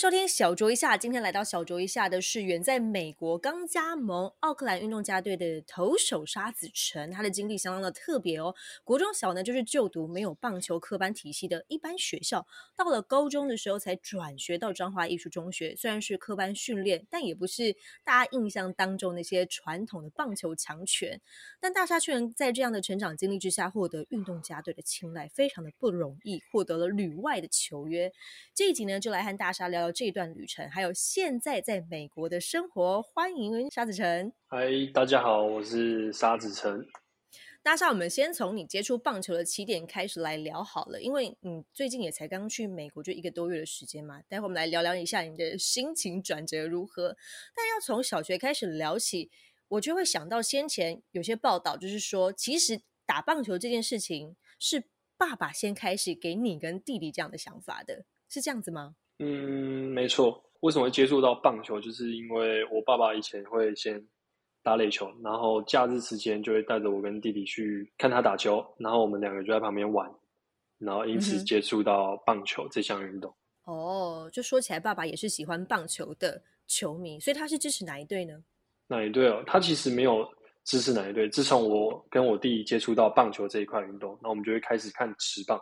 收听小酌一下。今天来到小酌一下的是远在美国刚加盟奥克兰运动家队的投手沙子成，他的经历相当的特别哦。国中小呢就是就读没有棒球科班体系的一般学校，到了高中的时候才转学到彰化艺术中学。虽然是科班训练，但也不是大家印象当中那些传统的棒球强权。但大沙却能在这样的成长经历之下获得运动家队的青睐，非常的不容易，获得了旅外的球约。这一集呢，就来和大沙聊。聊这段旅程，还有现在在美国的生活。欢迎沙子成。嗨，大家好，我是沙子成。大沙，我们先从你接触棒球的起点开始来聊好了，因为你最近也才刚去美国，就一个多月的时间嘛。待会我们来聊聊一下你的心情转折如何。但要从小学开始聊起，我就会想到先前有些报道，就是说，其实打棒球这件事情是爸爸先开始给你跟弟弟这样的想法的，是这样子吗？嗯，没错。为什么会接触到棒球？就是因为我爸爸以前会先打垒球，然后假日时间就会带着我跟弟弟去看他打球，然后我们两个就在旁边玩，然后因此接触到棒球这项运动。哦，就说起来，爸爸也是喜欢棒球的球迷，所以他是支持哪一队呢？哪一队哦？他其实没有支持哪一队。自从我跟我弟接触到棒球这一块运动，那我们就会开始看直棒。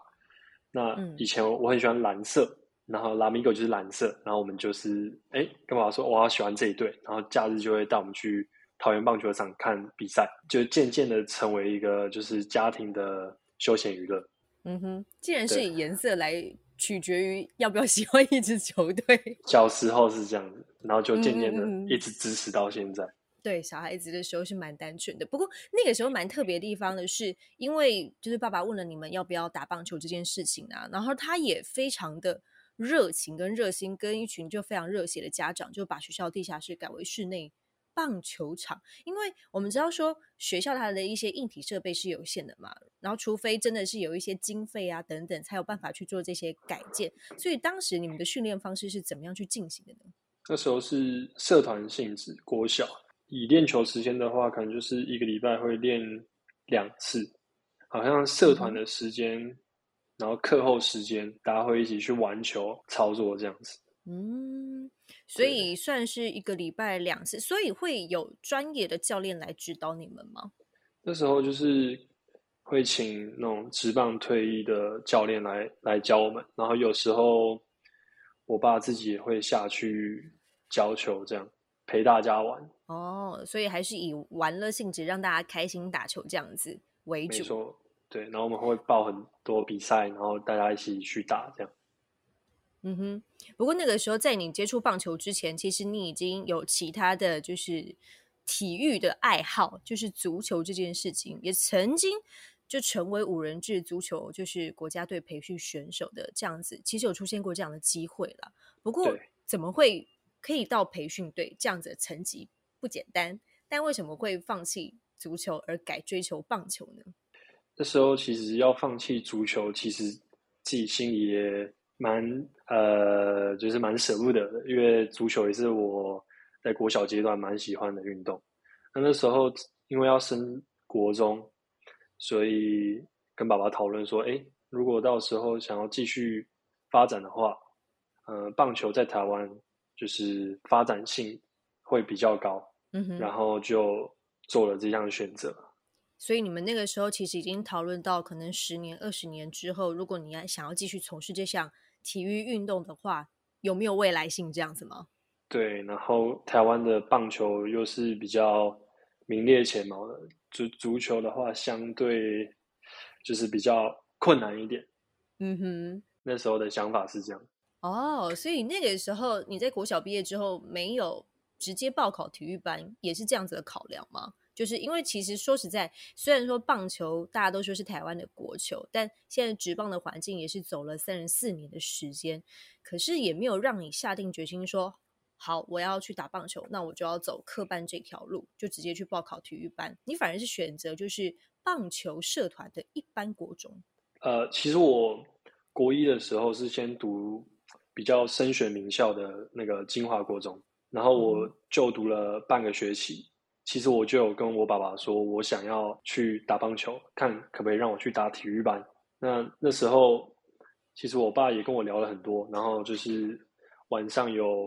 那以前我很喜欢蓝色。然后拉米狗就是蓝色，然后我们就是哎，跟爸爸说我要喜欢这一队，然后假日就会带我们去桃园棒球场看比赛，就渐渐的成为一个就是家庭的休闲娱乐。嗯哼，既然是以颜色来取决于要不要喜欢一支球队，小时候是这样子，然后就渐渐的一直支持到现在。对，小孩子的时候是蛮单纯的，不过那个时候蛮特别的地方的是，因为就是爸爸问了你们要不要打棒球这件事情啊，然后他也非常的。热情跟热心，跟一群就非常热血的家长，就把学校地下室改为室内棒球场。因为我们知道说，学校它的一些硬体设备是有限的嘛，然后除非真的是有一些经费啊等等，才有办法去做这些改建。所以当时你们的训练方式是怎么样去进行的呢？那时候是社团性质，国小以练球时间的话，可能就是一个礼拜会练两次，好像社团的时间。然后课后时间，大家会一起去玩球、操作这样子。嗯，所以算是一个礼拜两次，所以会有专业的教练来指导你们吗？那时候就是会请那种职棒退役的教练来来教我们，然后有时候我爸自己也会下去教球，这样陪大家玩。哦，所以还是以玩乐性质让大家开心打球这样子为主。对，然后我们会报很多比赛，然后大家一起去打，这样。嗯哼。不过那个时候，在你接触棒球之前，其实你已经有其他的就是体育的爱好，就是足球这件事情，也曾经就成为五人制足球就是国家队培训选手的这样子，其实有出现过这样的机会了。不过怎么会可以到培训队这样子的层级不简单？但为什么会放弃足球而改追求棒球呢？那时候其实要放弃足球，其实自己心里也蛮呃，就是蛮舍不得的，因为足球也是我在国小阶段蛮喜欢的运动。那那时候因为要升国中，所以跟爸爸讨论说：“哎，如果到时候想要继续发展的话，呃，棒球在台湾就是发展性会比较高。”嗯哼，然后就做了这项选择。所以你们那个时候其实已经讨论到，可能十年、二十年之后，如果你要想要继续从事这项体育运动的话，有没有未来性这样子吗？对，然后台湾的棒球又是比较名列前茅的，足足球的话相对就是比较困难一点。嗯哼，那时候的想法是这样。哦，所以那个时候你在国小毕业之后没有直接报考体育班，也是这样子的考量吗？就是因为其实说实在，虽然说棒球大家都说是台湾的国球，但现在职棒的环境也是走了三十四年的时间，可是也没有让你下定决心说好我要去打棒球，那我就要走科班这条路，就直接去报考体育班。你反而是选择就是棒球社团的一般国中。呃，其实我国一的时候是先读比较升学名校的那个金华国中，然后我就读了半个学期。其实我就有跟我爸爸说，我想要去打棒球，看可不可以让我去打体育班。那那时候，其实我爸也跟我聊了很多，然后就是晚上有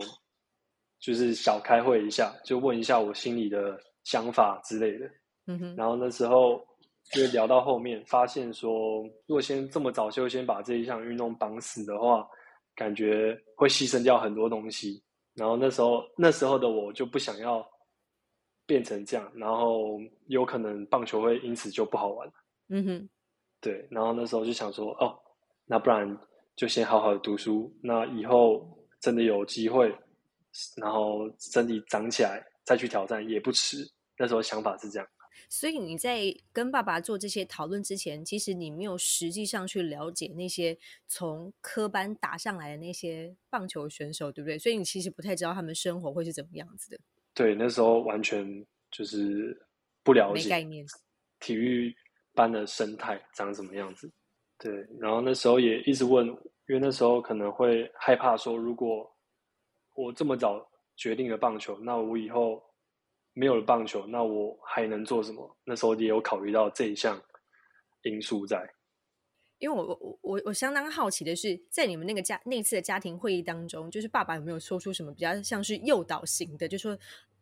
就是小开会一下，就问一下我心里的想法之类的。嗯哼，然后那时候就聊到后面，发现说，如果先这么早就先把这一项运动绑死的话，感觉会牺牲掉很多东西。然后那时候那时候的我就不想要变成这样，然后有可能棒球会因此就不好玩了。嗯哼，对，然后那时候就想说，哦，那不然就先好好的读书，那以后真的有机会，然后身体长起来再去挑战也不迟。那时候想法是这样。所以你在跟爸爸做这些讨论之前，其实你没有实际上去了解那些从科班打上来的那些棒球选手，对不对？所以你其实不太知道他们生活会是怎么样子的。对，那时候完全就是不了解概念。体育班的生态长什么样子。对，然后那时候也一直问，因为那时候可能会害怕说，如果我这么早决定了棒球，那我以后没有了棒球，那我还能做什么？那时候也有考虑到这一项因素在。因为我我我我相当好奇的是，在你们那个家那次的家庭会议当中，就是爸爸有没有说出什么比较像是诱导型的，就说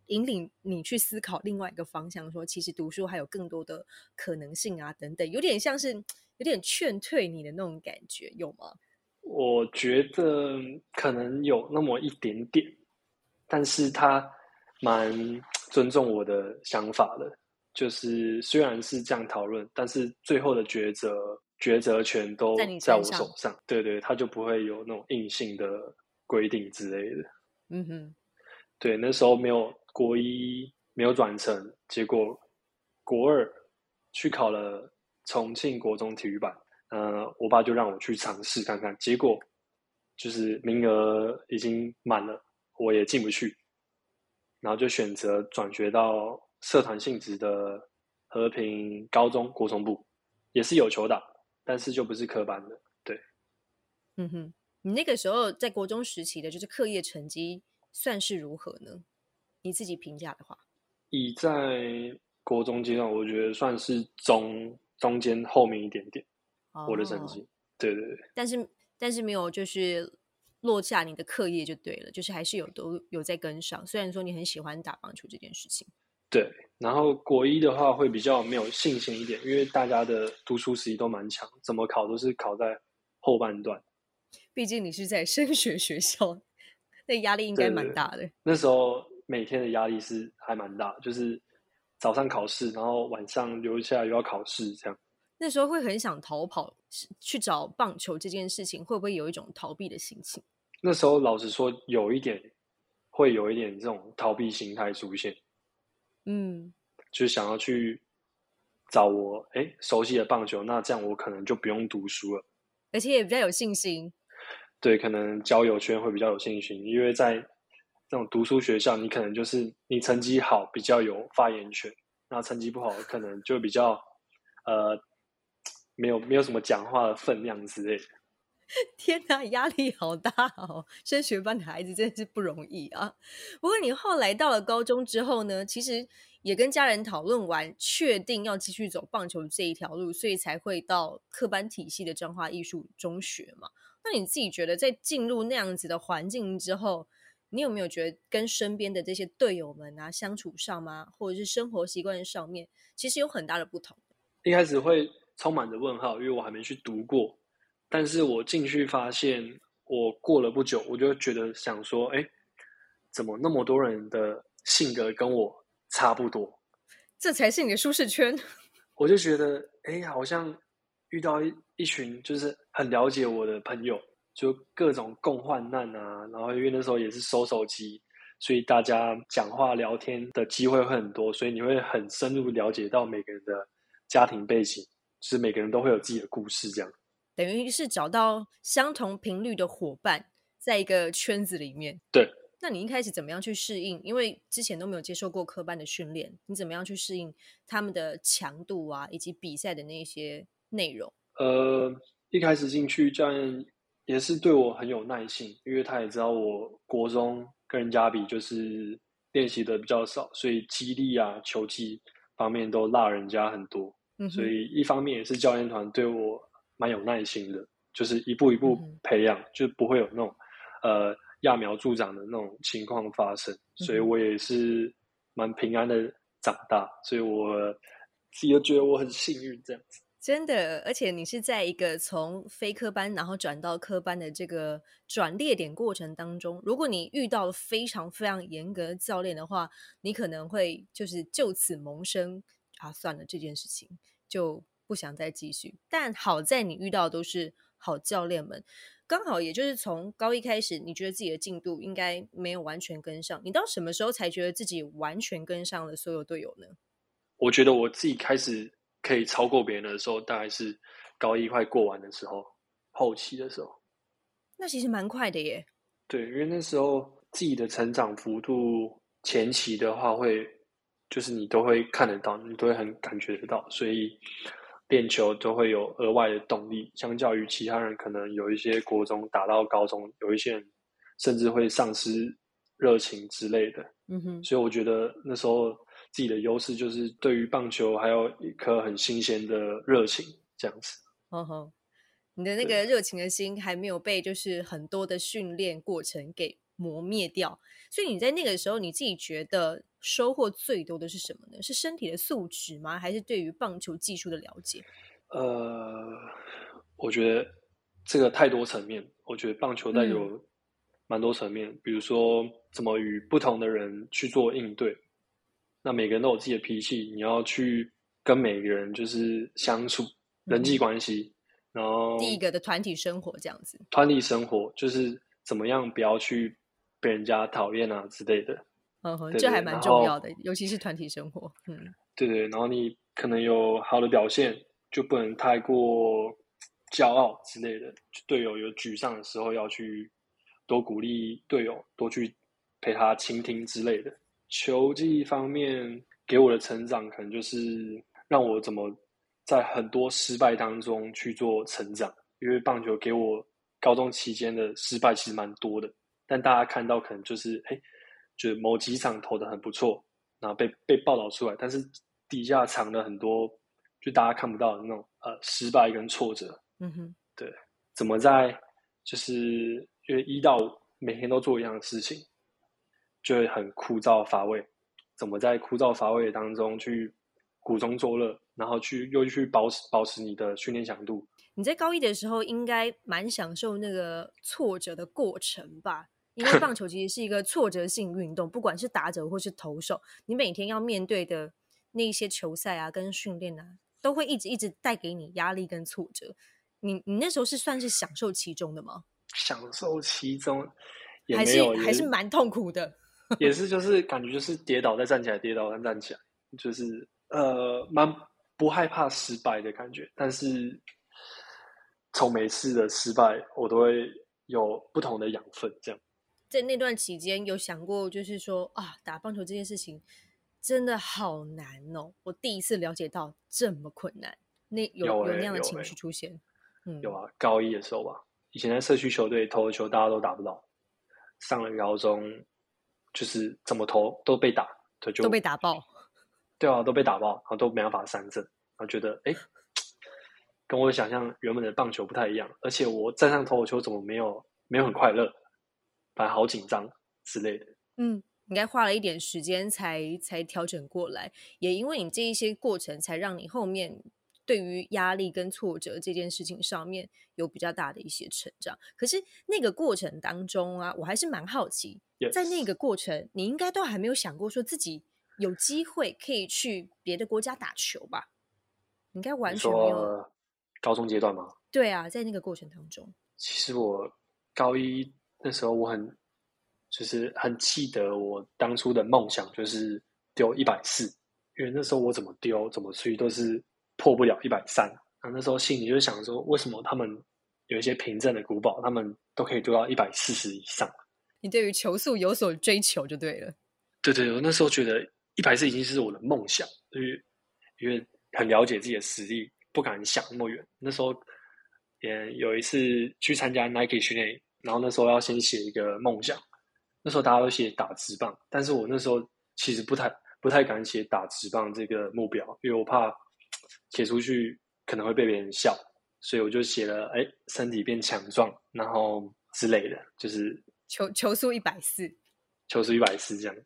引领你去思考另外一个方向，说其实读书还有更多的可能性啊，等等，有点像是有点劝退你的那种感觉，有吗？我觉得可能有那么一点点，但是他蛮尊重我的想法的。就是虽然是这样讨论，但是最后的抉择抉择权都在我手上。对对，他就不会有那种硬性的规定之类的。嗯哼，对，那时候没有国一，没有转成，结果国二去考了重庆国中体育班，呃，我爸就让我去尝试看看，结果就是名额已经满了，我也进不去，然后就选择转学到社团性质的和平高中国中部，也是有球打，但是就不是科班的，对。嗯哼，你那个时候在国中时期的，就是课业成绩算是如何呢？你自己评价的话，以在国中阶段，我觉得算是中中间后面一点点，我的成哦绩。对对对，但是但是没有就是落下你的课业就对了，就是还是有都有在跟上。虽然说你很喜欢打棒球这件事情，对。然后国一的话会比较没有信心一点，因为大家的读书实力都蛮强，怎么考都是考在后半段。毕竟你是在升学学校，那压力应该蛮大的。那时候每天的压力是还蛮大，就是早上考试，然后晚上留下来又要考试，这样。那时候会很想逃跑，去找棒球这件事情，会不会有一种逃避的心情？那时候老实说，有一点会有一点这种逃避心态出现。嗯，就是想要去找我哎熟悉的棒球，那这样我可能就不用读书了。而且也比较有信心。对，可能交友圈会比较有信心，因为在这种读书学校，你可能就是你成绩好比较有发言权，那成绩不好可能就比较呃没有没有什么讲话的分量之类的。天哪，压力好大哦！升学班的孩子真的是不容易啊。不过你后来到了高中之后呢，其实也跟家人讨论完，确定要继续走棒球这一条路，所以才会到科班体系的彰化艺术中学嘛。那你自己觉得，在进入那样子的环境之后，你有没有觉得跟身边的这些队友们啊相处上吗，或者是生活习惯上面，其实有很大的不同？一开始会充满着问号，因为我还没去读过。但是我进去发现，我过了不久，我就觉得想说，哎，怎么那么多人的性格跟我差不多？这才是你的舒适圈。我就觉得，哎，好像遇到一一群就是很了解我的朋友，就各种共患难啊。然后因为那时候也是收手机，所以大家讲话聊天的机会会很多，所以你会很深入了解到每个人的家庭背景，就是每个人都会有自己的故事这样。等于是找到相同频率的伙伴，在一个圈子里面。对，那你一开始怎么样去适应？因为之前都没有接受过科班的训练，你怎么样去适应他们的强度啊，以及比赛的那些内容？呃，一开始进去，教练也是对我很有耐心，因为他也知道我国中跟人家比就是练习的比较少，所以肌力啊、球技方面都落人家很多。嗯所以一方面也是教练团对我蛮有耐心的，就是一步一步培养，就不会有那种呃揠苗助长的那种情况发生。所以我也是蛮平安的长大，所以我自己都觉得我很幸运这样子。真的，而且你是在一个从非科班然后转到科班的这个转列点过程当中，如果你遇到了非常非常严格的教练的话，你可能会就是就此萌生啊，算了这件事情就不想再继续。但好在你遇到的都是好教练们，刚好也就是从高一开始，你觉得自己的进度应该没有完全跟上，你到什么时候才觉得自己完全跟上了所有队友呢？我觉得我自己开始。可以超过别人的时候，大概是高一快过完的时候，后期的时候。那其实蛮快的耶。对，因为那时候自己的成长幅度，前期的话会，就是你都会看得到，你都会很感觉得到，所以练球都会有额外的动力。相较于其他人，可能有一些国中打到高中，有一些人甚至会丧失热情之类的。嗯哼。所以我觉得那时候。自己的优势就是对于棒球还有一颗很新鲜的热情，这样子。哦吼，你的那个热情的心还没有被就是很多的训练过程给磨灭掉，所以你在那个时候你自己觉得收获最多的是什么呢？是身体的素质吗？还是对于棒球技术的了解？呃，我觉得这个太多层面。我觉得棒球带有蛮多层面，比如说怎么与不同的人去做应对。那每个人都有自己的脾气，你要去跟每个人就是相处人际关系，然后第一个的团体生活这样子，团体生活就是怎么样不要去被人家讨厌啊之类的，嗯哼，这还蛮重要的，尤其是团体生活，嗯，对对，然后你可能有好的表现，就不能太过骄傲之类的，队友有沮丧的时候要去多鼓励队友，多去陪他倾听之类的。球技方面给我的成长，可能就是让我怎么在很多失败当中去做成长。因为棒球给我高中期间的失败其实蛮多的，但大家看到可能就是，哎，就某几场投的很不错，然后被被报道出来，但是底下藏了很多就大家看不到的那种呃失败跟挫折。嗯哼，对，怎么在就是因为一到五每天都做一样的事情。就会很枯燥乏味，怎么在枯燥乏味当中去苦中作乐，然后去又去保持保持你的训练强度？你在高一的时候应该蛮享受那个挫折的过程吧？因为棒球其实是一个挫折性运动，不管是打者或是投手，你每天要面对的那些球赛啊，跟训练啊，都会一直一直带给你压力跟挫折。你你那时候是算是享受其中的吗？享受其中，还是还是蛮痛苦的。也 是，就是感觉就是跌倒再站起来，跌倒再站起来，就是呃，蛮不害怕失败的感觉。但是从每次的失败，我都会有不同的养分。这样，在那段期间，有想过就是说啊，打棒球这件事情真的好难哦。我第一次了解到这么困难，那有有那样的情绪出现。嗯，有啊，高一的时候吧，以前在社区球队投的球，大家都打不到。上了高中。就是怎么投都被打，对，就都被打爆，对啊，都被打爆，然后都没办法三振，然后觉得哎，跟我想象原本的棒球不太一样，而且我站上投球怎么没有没有很快乐，反而好紧张之类的。嗯，应该花了一点时间才才调整过来，也因为你这一些过程，才让你后面。对于压力跟挫折这件事情上面有比较大的一些成长，可是那个过程当中啊，我还是蛮好奇，在那个过程，你应该都还没有想过说自己有机会可以去别的国家打球吧？应该完全没有。高中阶段吗？对啊，在那个过程当中，其实我高一那时候我很就是很记得我当初的梦想就是丢一百四，因为那时候我怎么丢怎么去都是。破不了一百三，那那时候心里就想说，为什么他们有一些凭证的古堡，他们都可以丢到一百四十以上？你对于球速有所追求就对了。对对，我那时候觉得一百四已经是我的梦想，因为因为很了解自己的实力，不敢想那么远。那时候也有一次去参加 Nike 训练，然后那时候要先写一个梦想，那时候大家都写打直棒，但是我那时候其实不太不太敢写打直棒这个目标，因为我怕写出去可能会被别人笑，所以我就写了哎身体变强壮，然后之类的，就是球球速一百四，球速一百四这样子。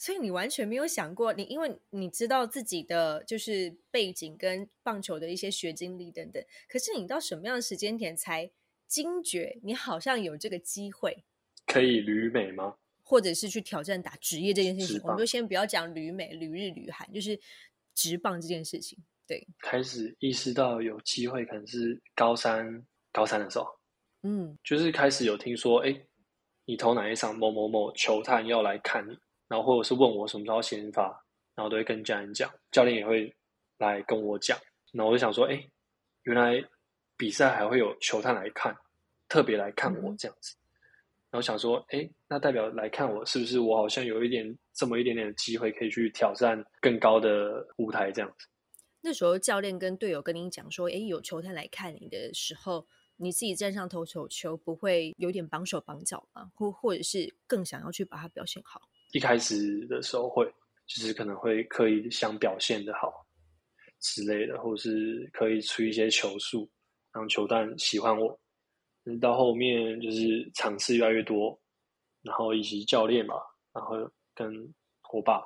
所以你完全没有想过，你因为你知道自己的就是背景跟棒球的一些学经历等等，可是你到什么样的时间点才惊觉你好像有这个机会？可以旅美吗？或者是去挑战打职业这件事情？我们就先不要讲旅美、旅日、旅韩，就是直棒这件事情。对，开始意识到有机会，可能是高三高三的时候，嗯就是开始有听说，哎，你投哪一场某某某球探要来看你，然后或者是问我什么时候先发，然后都会跟家人讲，教练也会来跟我讲，然后我就想说，哎，原来比赛还会有球探来看，特别来看我嗯这样子，然后想说，哎，那代表来看我是不是我好像有一点这么一点点的机会可以去挑战更高的舞台这样子。那时候教练跟队友跟你讲说，诶，有球探来看你的时候，你自己站上投手球，不会有点绑手绑脚吗？或或者是更想要去把它表现好？一开始的时候会，就是可能会刻意想表现的好之类的，或是可以出一些球速，让球探喜欢我。到后面就是场次越来越多，然后以及教练嘛，然后跟我爸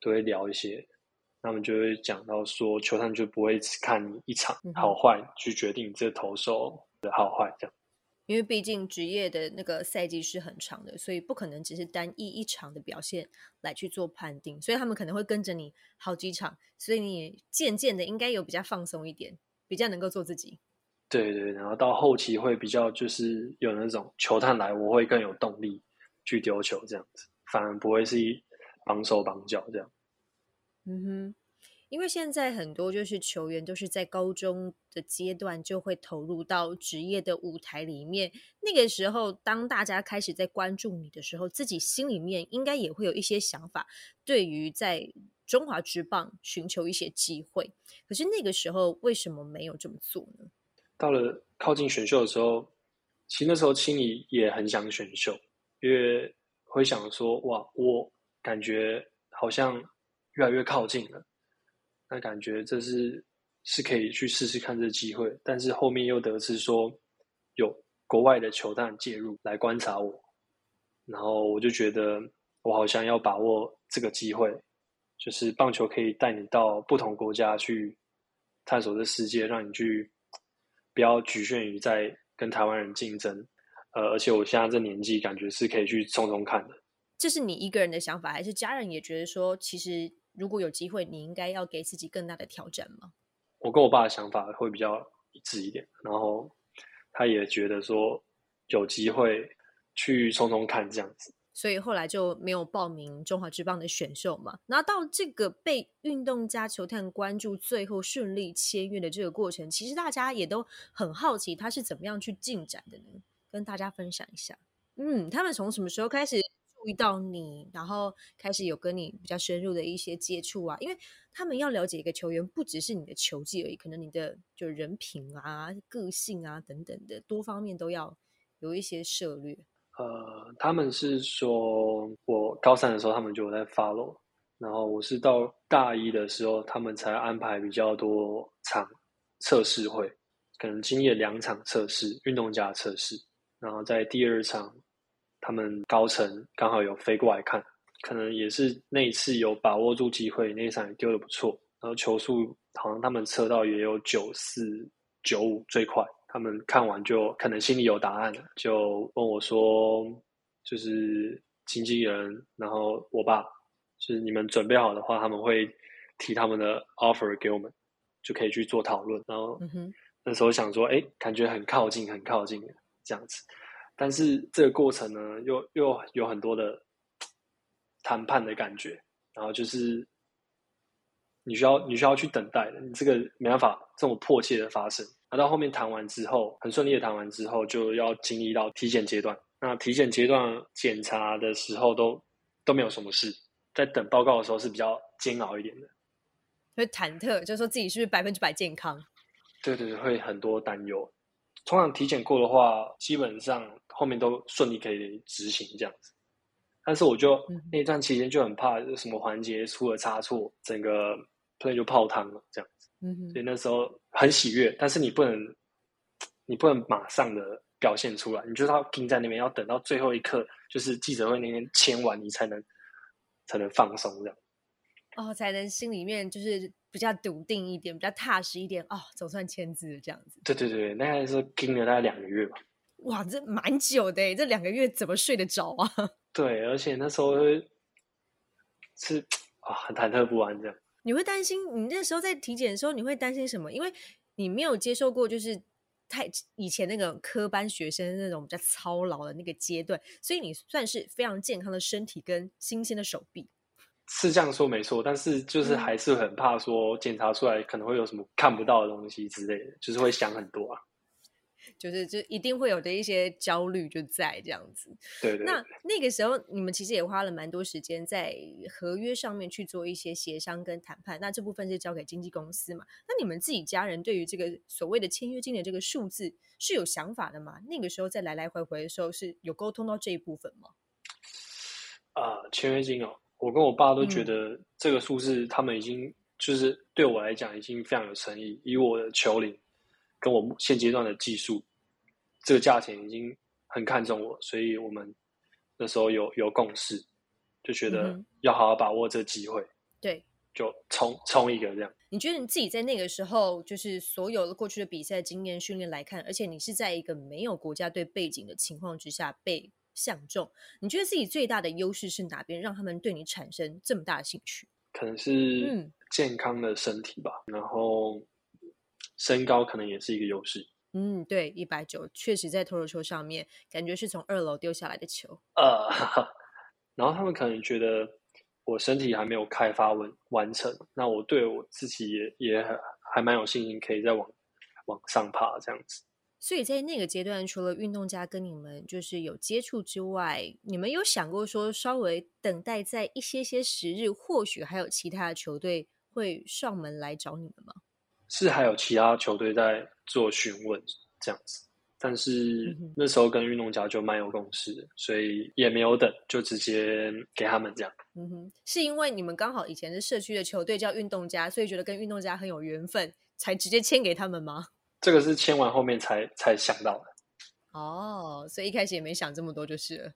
都会聊一些，他们就会讲到说，球探就不会只看你一场好坏去决定你这投手的好坏这样。因为毕竟职业的那个赛季是很长的，所以不可能只是单一一场的表现来去做判定，所以他们可能会跟着你好几场，所以你也渐渐的应该有比较放松一点，比较能够做自己。对对，然后到后期会比较就是有那种球探来，我会更有动力去丢球这样子，反而不会是绑手绑脚这样。嗯哼，因为现在很多就是球员都是在高中的阶段就会投入到职业的舞台里面。那个时候，当大家开始在关注你的时候，自己心里面应该也会有一些想法，对于在中华职棒寻求一些机会。可是那个时候为什么没有这么做呢？到了靠近选秀的时候，其实那时候心里也很想选秀，因为会想说，哇，我感觉好像越来越靠近了，那感觉这是是可以去试试看这机会，但是后面又得知说有国外的球探介入来观察我，然后我就觉得我好像要把握这个机会，就是棒球可以带你到不同国家去探索这世界，让你去不要局限于在跟台湾人竞争。呃，而且我现在这年纪，感觉是可以去冲冲看的。这是你一个人的想法，还是家人也觉得说，其实如果有机会，你应该要给自己更大的挑战吗？我跟我爸的想法会比较一致一点，然后他也觉得说有机会去冲冲看这样子。所以后来就没有报名中华职棒的选秀嘛。然后到这个被运动家球探关注，最后顺利签约的这个过程，其实大家也都很好奇他是怎么样去进展的呢？跟大家分享一下。嗯，他们从什么时候开始注意到你，然后开始有跟你比较深入的一些接触啊？因为他们要了解一个球员，不只是你的球技而已，可能你的就人品啊、个性啊等等的多方面都要有一些涉略。呃，他们是说我高三的时候，他们就有在 follow，然后我是到大一的时候，他们才安排比较多场测试会，可能经历了两场测试，运动家测试，然后在第二场，他们高层刚好有飞过来看，可能也是那一次有把握住机会，那一场也丢的不错，然后球速好像他们测到也有九四九五最快，他们看完就可能心里有答案了，就问我说，就是经纪人，然后我爸，就是你们准备好的话，他们会提他们的 offer 给我们，就可以去做讨论。然后。那时候想说，哎，感觉很靠近，很靠近这样子。但是这个过程呢，又又有很多的谈判的感觉，然后就是你需要你需要去等待的，你这个没办法这么迫切的发生。那到后面谈完之后，很顺利的谈完之后，就要经历到体检阶段。那体检阶段检查的时候都都没有什么事，在等报告的时候是比较煎熬一点的。会忐忑，就说自己是不是百分之百健康。对对对，会很多担忧。通常体检过的话，基本上后面都顺利可以执行这样子。但是我就那段期间就很怕什么环节出了差错，整个 play 就泡汤了这样子。嗯所以那时候很喜悦，但是你不能，你不能马上的表现出来，你就是要盯在那边，要等到最后一刻，就是记者会那天签完，你才能才能放松这样。哦，才能心里面就是比较笃定一点，比较踏实一点哦，总算签字这样子。对对对，那还是盯了大概两个月吧。哇，这蛮久的这两个月怎么睡得着啊？对，而且那时候是啊，很忐忑不安这样。你会担心，你那时候在体检的时候，你会担心什么？因为你没有接受过，就是太以前那个科班学生那种比较操劳的那个阶段，所以你算是非常健康的身体跟新鲜的手臂。是这样说没错，但是就是还是很怕说检查出来可能会有什么看不到的东西之类的，就是会想很多啊。就是就一定会有的一些焦虑就在这样子。对对。那那个时候你们其实也花了蛮多时间在合约上面去做一些协商跟谈判。那这部分是交给经纪公司嘛？那你们自己家人对于这个所谓的签约金的这个数字是有想法的吗？那个时候在来来回回的时候是有沟通到这一部分吗？啊，签约金哦，我跟我爸都觉得这个数字他们已经就是对我来讲已经非常有诚意，以我的球龄。跟我现阶段的技术，这个价钱已经很看重我，所以我们那时候有有共识，就觉得要好好把握这个机会。对，就冲冲一个这样。你觉得你自己在那个时候，就是所有的过去的比赛经验训练来看，而且你是在一个没有国家队背景的情况之下被相中，你觉得自己最大的优势是哪边，让他们对你产生这么大的兴趣？可能是健康的身体吧，然后。身高可能也是一个优势。嗯，对，一百九，确实在投球球上面，感觉是从二楼丢下来的球。呃，然后他们可能觉得我身体还没有开发完完成，那我对我自己也也还蛮有信心，可以再往往上爬这样子。所以在那个阶段，除了运动家跟你们就是有接触之外，你们有想过说稍微等待在一些些时日，或许还有其他的球队会上门来找你们吗？是还有其他球队在做询问这样子，但是那时候跟运动家就蛮有共识，所以也没有等，就直接给他们这样。嗯哼，是因为你们刚好以前是社区的球队叫运动家，所以觉得跟运动家很有缘分，才直接签给他们吗？这个是签完后面才才想到的。哦，所以一开始也没想这么多，就是了。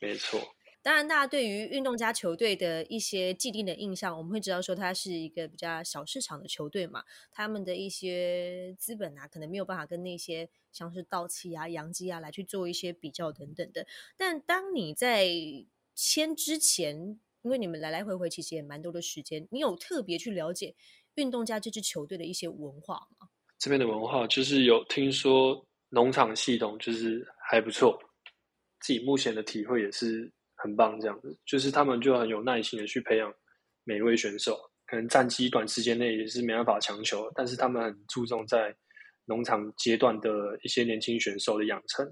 没错。当然，大家对于运动家球队的一些既定的印象，我们会知道说它是一个比较小市场的球队嘛，他们的一些资本啊，可能没有办法跟那些像是道奇啊、洋基啊来去做一些比较等等的。但当你在签之前，因为你们来来回回其实也蛮多的时间，你有特别去了解运动家这支球队的一些文化吗？这边的文化就是有听说农场系统就是还不错，自己目前的体会也是。很棒，这样子就是他们就很有耐心的去培养每一位选手，可能战绩短时间内也是没办法强求，但是他们很注重在农场阶段的一些年轻选手的养成。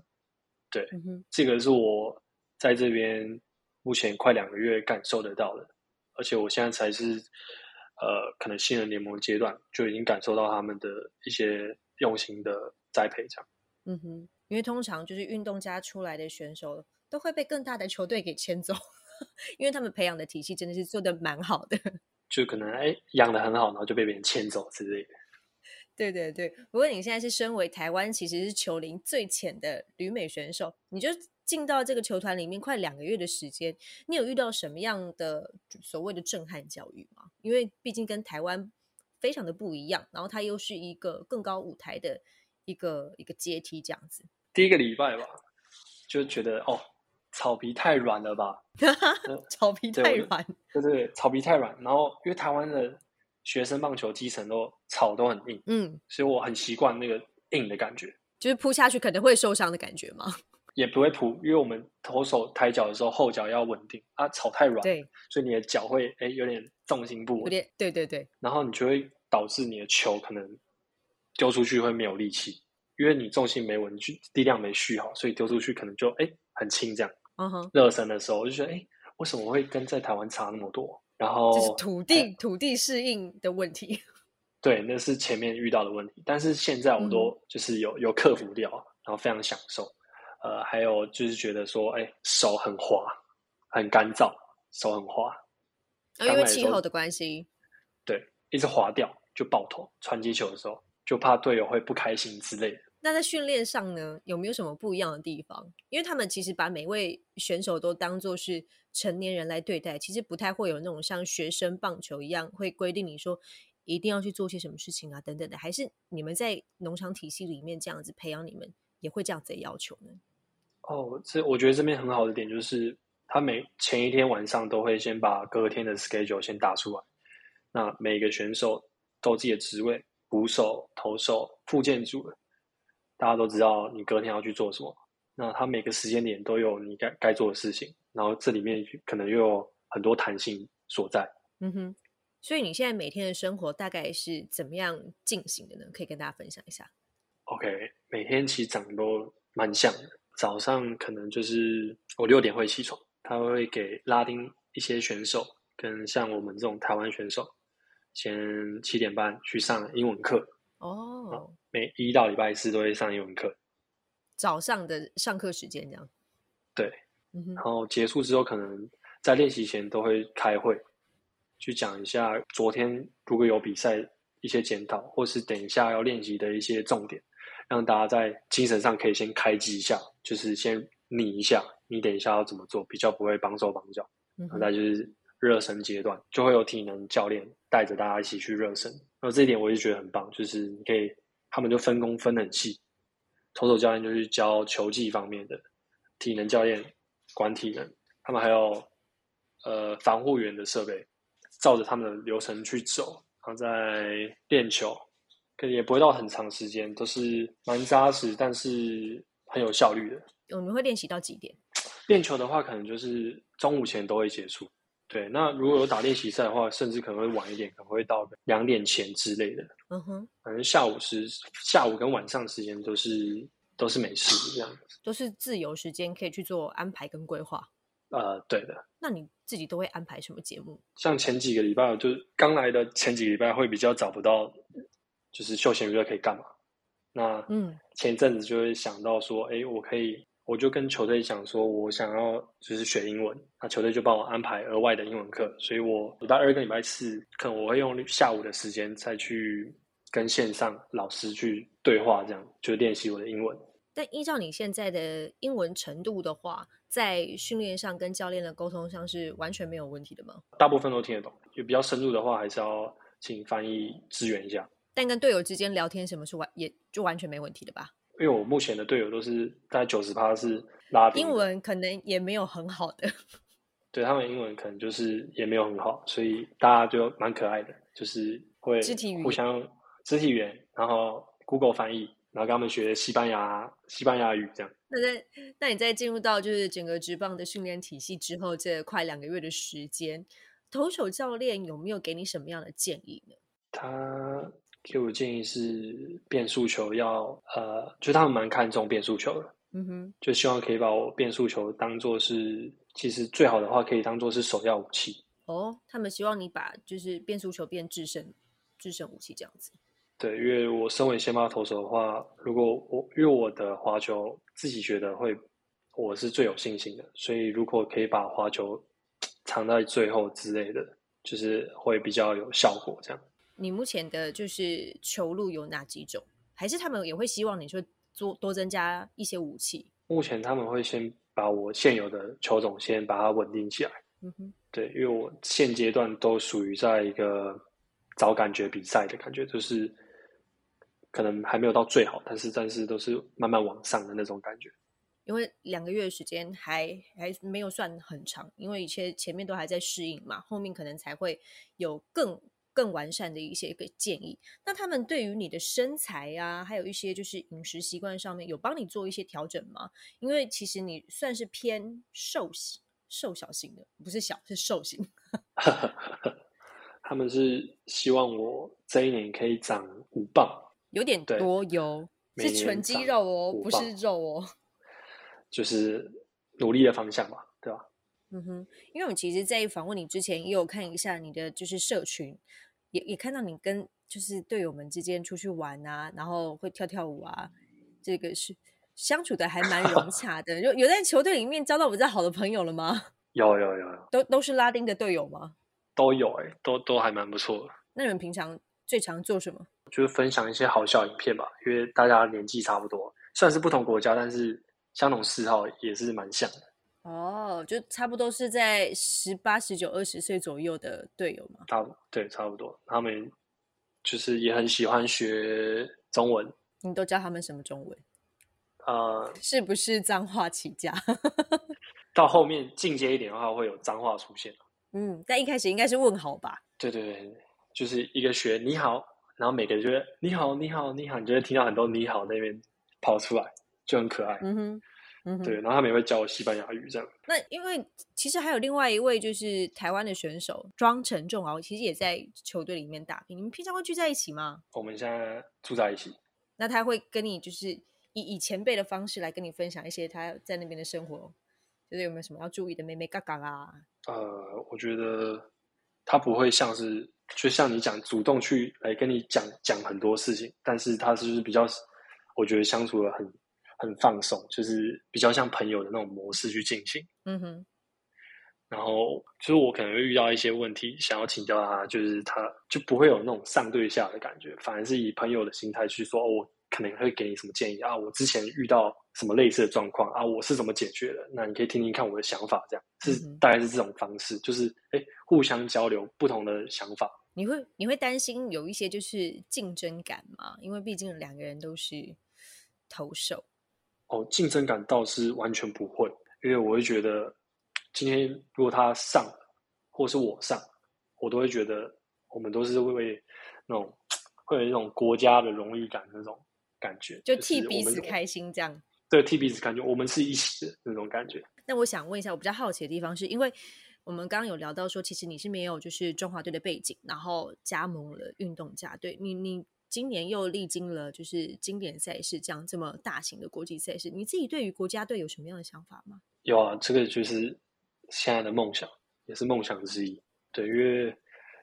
对，这个是我在这边目前快两个月感受得到的，而且我现在才是呃，可能新人联盟阶段就已经感受到他们的一些用心的栽培，这样。嗯哼，因为通常就是运动家出来的选手。都会被更大的球队给牵走，因为他们培养的体系真的是做的蛮好的。就可能哎养的很好，然后就被别人牵走之类的。对对对，不过你现在是身为台湾其实是球龄最浅的旅美选手，你就进到这个球团里面快两个月的时间，你有遇到什么样的所谓的震撼教育吗？因为毕竟跟台湾非常的不一样，然后它又是一个更高舞台的一个一个阶梯这样子。第一个礼拜吧，就觉得哦。草皮太软了吧？草皮太软，对对，草皮太软。然后因为台湾的学生棒球基层都草都很硬，嗯，所以我很习惯那个硬的感觉。就是扑下去可能会受伤的感觉吗？也不会扑，因为我们投手抬脚的时候后脚要稳定啊，草太软，对，所以你的脚会哎有点重心不稳，有点对对对。然后你就会导致你的球可能丢出去会没有力气，因为你重心没稳，力量没蓄好，所以丢出去可能就哎很轻这样。热身的时候，我就觉得，哎，为什么会跟在台湾差那么多？然后就是土地土地适应的问题。对，那是前面遇到的问题，但是现在我都就是有有克服掉，然后非常享受。呃，还有就是觉得说，哎，手很滑，很干燥，手很滑。因为气候的关系，对，一直滑掉就爆头。传击球的时候就怕队友会不开心之类的。那在训练上呢，有没有什么不一样的地方？因为他们其实把每位选手都当做是成年人来对待，其实不太会有那种像学生棒球一样会规定你说一定要去做些什么事情啊等等的。还是你们在农场体系里面这样子培养你们，也会这样子要求呢？哦，这我觉得这边很好的点就是，他每前一天晚上都会先把隔天的 schedule 先打出来，那每个选手都自己的职位，捕手、投手、副建组。大家都知道你隔天要去做什么，那他每个时间点都有你该该做的事情，然后这里面可能又有很多弹性所在。嗯哼，所以你现在每天的生活大概是怎么样进行的呢？可以跟大家分享一下。OK，每天其实长得都蛮像的。早上可能就是我六点会起床，他会给拉丁一些选手跟像我们这种台湾选手，先七点半去上英文课。哦。每一到礼拜四都会上英文课，早上的上课时间这样。对，然后结束之后，可能在练习前都会开会，去讲一下昨天如果有比赛一些检讨，或是等一下要练习的一些重点，让大家在精神上可以先开机一下，就是先拟一下，你等一下要怎么做，比较不会绑手绑脚。然后再就是热身阶段，就会有体能教练带着大家一起去热身。然后这一点我就觉得很棒，就是你可以。他们就分工分很细，投手教练就去教球技方面的，体能教练管体能，他们还有呃防护员的设备，照着他们的流程去走，然后在练球，可也不会到很长时间，都是蛮扎实，但是很有效率的。我们会练习到几点？练球的话，可能就是中午前都会结束。对，那如果有打练习赛的话，甚至可能会晚一点，可能会到两点前之类的。嗯哼，反正下午是下午跟晚上时间都是都是没事这样子，都是自由时间可以去做安排跟规划。呃，对的。那你自己都会安排什么节目？像前几个礼拜，就是刚来的前几个礼拜会比较找不到，就是休闲娱乐可以干嘛？那嗯，前阵子就会想到说，哎，我可以。我就跟球队讲说，我想要就是学英文，那球队就帮我安排额外的英文课，所以我礼拜二跟礼拜四，可能我会用下午的时间再去跟线上老师去对话，这样就练习我的英文。但依照你现在的英文程度的话，在训练上跟教练的沟通上是完全没有问题的吗？大部分都听得懂，就比较深入的话，还是要请翻译支援一下。但跟队友之间聊天，什么是完也就完全没问题的吧？因为我目前的队友都是大概九十趴是拉丁，英文可能也没有很好的，对他们英文可能就是也没有很好，所以大家就蛮可爱的，就是会互相肢体语言，然后 Google 翻译，然后跟他们学西班牙西班牙语这样。那在那你在进入到就是整个职棒的训练体系之后，这快两个月的时间，投手教练有没有给你什么样的建议呢？他。给我建议是变速球要呃，就他们蛮看重变速球的，嗯哼，就希望可以把我变速球当做是，其实最好的话可以当做是首要武器。哦，他们希望你把就是变速球变制胜制胜武器这样子。对，因为我身为先发投手的话，如果我因为我的滑球自己觉得会我是最有信心的，所以如果可以把滑球 藏在最后之类的，就是会比较有效果这样。你目前的就是球路有哪几种？还是他们也会希望你说多多增加一些武器？目前他们会先把我现有的球种先把它稳定起来。嗯哼，对，因为我现阶段都属于在一个找感觉比赛的感觉，就是可能还没有到最好，但是但是都是慢慢往上的那种感觉。因为两个月的时间还还没有算很长，因为一切前面都还在适应嘛，后面可能才会有更。更完善的一些个建议，那他们对于你的身材啊，还有一些就是饮食习惯上面有帮你做一些调整吗？因为其实你算是偏瘦型、瘦小型的，不是小是瘦型。他们是希望我这一年可以长五磅，有点多哟，是纯肌肉哦，不是肉哦，就是努力的方向吧，对吧？嗯哼，因为我们其实，在访问你之前，也有看一下你的就是社群，也也看到你跟就是队友们之间出去玩啊，然后会跳跳舞啊，这个是相处的还蛮融 洽的。有有在球队里面交到比较好的朋友了吗？有有有有，都都是拉丁的队友吗？都有哎、都都还蛮不错的。那你们平常最常做什么？就是分享一些好笑影片吧，因为大家年纪差不多，虽然是不同国家，但是相同嗜好也是蛮像的。哦，就差不多是在十八、十九、二十岁左右的队友嘛。差不对，差不多。他们就是也很喜欢学中文，你都教他们什么中文？呃，是不是脏话起家？到后面进阶一点的话，会有脏话出现。嗯，但一开始应该是问好吧？对对对，就是一个学你好，然后每个人就会你好你好你好，你就会听到很多你好那边跑出来，就很可爱。嗯哼，嗯。对，然后他们也会教西班牙语这样。那因为其实还有另外一位就是台湾的选手庄成仲啊，其实也在球队里面打拼。你们平常会聚在一起吗？我们现在住在一起，那他会跟你就是以以前辈的方式来跟你分享一些他在那边的生活，就是有没有什么要注意的妹妹嘎嘎啦？呃，我觉得他不会像是，就像你讲，主动去来跟你讲讲很多事情，但是他是就是比较，我觉得相处的很很放松，就是比较像朋友的那种模式去进行。嗯哼，然后就是我可能会遇到一些问题，想要请教他，就是他就不会有那种上对下的感觉，反而是以朋友的心态去说，哦，我可能会给你什么建议啊，我之前遇到什么类似的状况啊，我是怎么解决的，那你可以听听看我的想法，这样是大概是这种方式，就是哎互相交流不同的想法。你会你会担心有一些就是竞争感吗？因为毕竟两个人都是投手。哦，竞争感倒是完全不会，因为我会觉得今天如果他上，或是我上，我都会觉得我们都是为那种会有一种国家的荣誉感那种感觉，就替彼此开心这样。对，替彼此感觉我们是一起的那种感觉。那我想问一下，我比较好奇的地方是因为我们刚刚有聊到说，其实你是没有就是中华队的背景，然后加盟了运动家队，你你今年又历经了就是经典赛事这样这么大型的国际赛事，你自己对于国家队有什么样的想法吗？有啊，这个就是现在的梦想，也是梦想之一。对，因为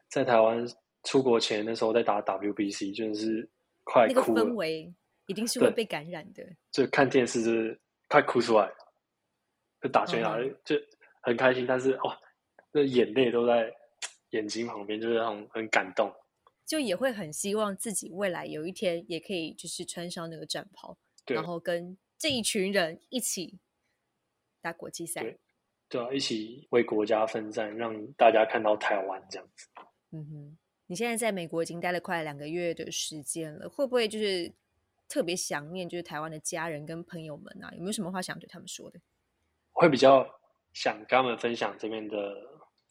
在台湾出国前那时候在打 WBC，就是快那个。氛围一定是会被感染的。就看电视就是快哭出来了，就打拳打嗯就很开心，但是哦，那眼泪都在眼睛旁边，就是那种很感动。就也会很希望自己未来有一天也可以就是穿上那个战袍，然后跟这一群人一起打国际赛对。对啊，一起为国家奋战，让大家看到台湾这样子。嗯哼，你现在在美国已经待了快两个月的时间了，会不会就是特别想念就是台湾的家人跟朋友们啊？有没有什么话想对他们说的？会比较想跟他们分享这边的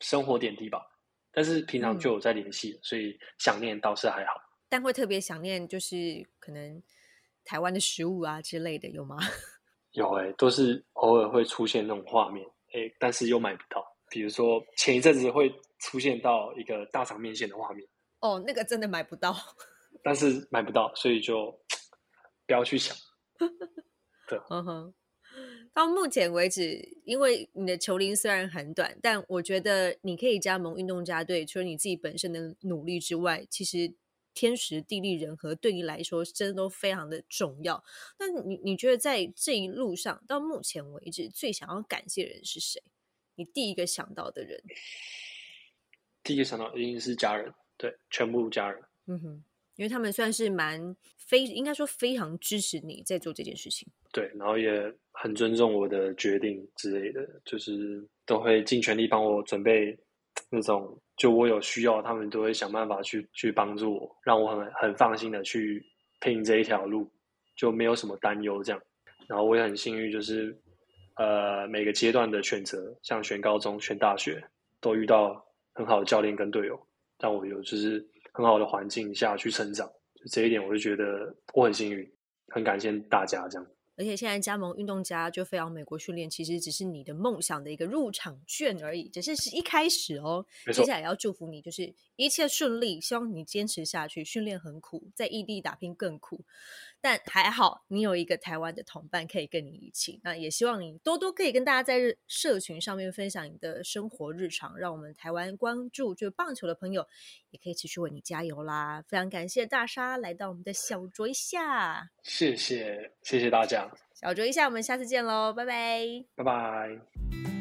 生活点滴吧，但是平常就有在联系，所以想念倒是还好。但会特别想念就是可能台湾的食物啊之类的，有吗？有诶、都是偶尔会出现那种画面，诶、但是又买不到。比如说前一阵子会出现到一个大肠面线的画面，哦，那个真的买不到。但是买不到，所以就 不要去想。对嗯哼，到目前为止，因为你的球龄虽然很短，但我觉得你可以加盟运动家队，除了你自己本身的努力之外，其实天时地利人和对你来说真的都非常的重要。那你你觉得在这一路上，到目前为止最想要感谢的人是谁？你第一个想到的人？第一个想到一定是家人，对，全部家人。嗯哼，因为他们算是蛮非应该说非常支持你在做这件事情。对，然后也很尊重我的决定之类的，就是都会尽全力帮我准备那种，就我有需要，他们都会想办法去去帮助我，让我很很放心的去拼这一条路，就没有什么担忧这样。然后我也很幸运，就是呃每个阶段的选择，像选高中、选大学，都遇到很好的教练跟队友，让我有就是很好的环境下去成长。就这一点，我就觉得我很幸运，很感谢大家这样。而且现在加盟运动家就飞往美国训练，其实只是你的梦想的一个入场券而已，只是是一开始哦。接下来要祝福你，就是一切顺利，希望你坚持下去。训练很苦，在异地打拼更苦，但还好你有一个台湾的同伴可以跟你一起。那也希望你多多可以跟大家在日社群上面分享你的生活日常，让我们台湾关注就棒球的朋友也可以持续为你加油啦！非常感谢大沙来到我们的小酌一下。谢谢，谢谢大家，小酌一下，我们下次见喽，拜拜。拜拜。